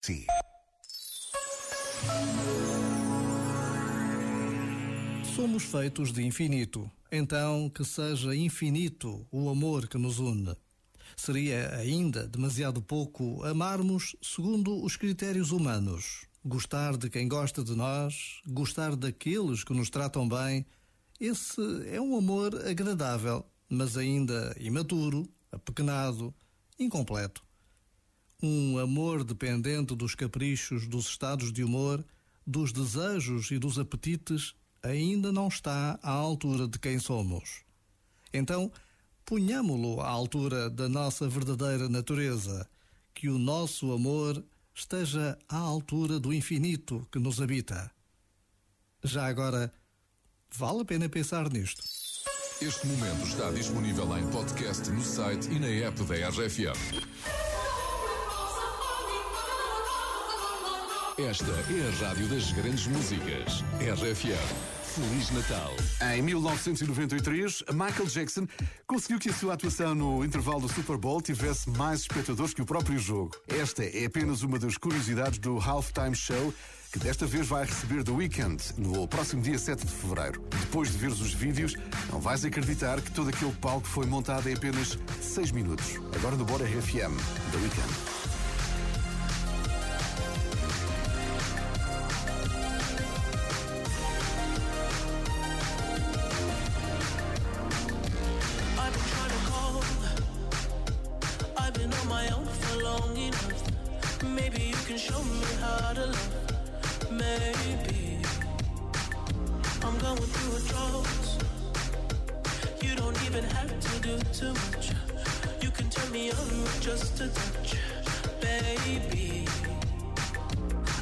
Sim. Somos feitos de infinito, então que seja infinito o amor que nos une. Seria ainda demasiado pouco amarmos segundo os critérios humanos. Gostar de quem gosta de nós, gostar daqueles que nos tratam bem. Esse é um amor agradável, mas ainda imaturo, apequenado, incompleto. Um amor dependente dos caprichos, dos estados de humor, dos desejos e dos apetites ainda não está à altura de quem somos. Então, ponhamo-lo à altura da nossa verdadeira natureza, que o nosso amor esteja à altura do infinito que nos habita. Já agora, vale a pena pensar nisto. Este momento está disponível em podcast no site e na app da RFM. Esta é a rádio das grandes músicas. RFM. Feliz Natal. Em 1993, Michael Jackson conseguiu que a sua atuação no intervalo do Super Bowl tivesse mais espectadores que o próprio jogo. Esta é apenas uma das curiosidades do Halftime Show, que desta vez vai receber The Weeknd no próximo dia 7 de fevereiro. Depois de veres os vídeos, não vais acreditar que todo aquele palco foi montado em apenas 6 minutos. Agora no Bora RFM, The Weeknd. Maybe I'm going through a drought. You don't even have to do too much. You can turn me on with just a touch, baby.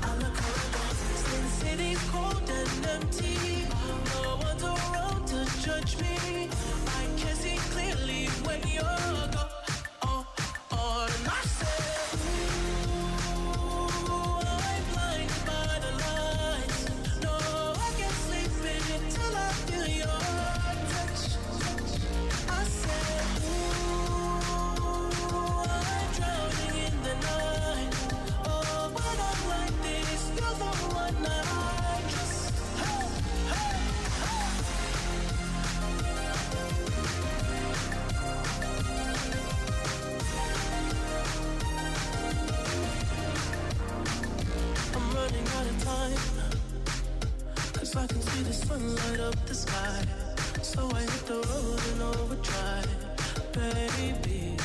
I look around, since city's cold and empty. No one's around to judge me. I can see clearly when you're gone. Can see the sun light up the sky. So I hit the road in overdrive, baby.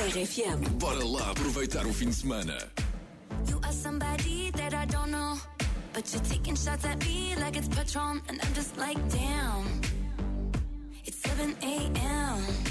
RFM. Bora lá aproveitar o fim de semana. You are somebody that I don't know. But you're taking shots at me like it's Patron. And I'm just like, damn. It's 7 a.m.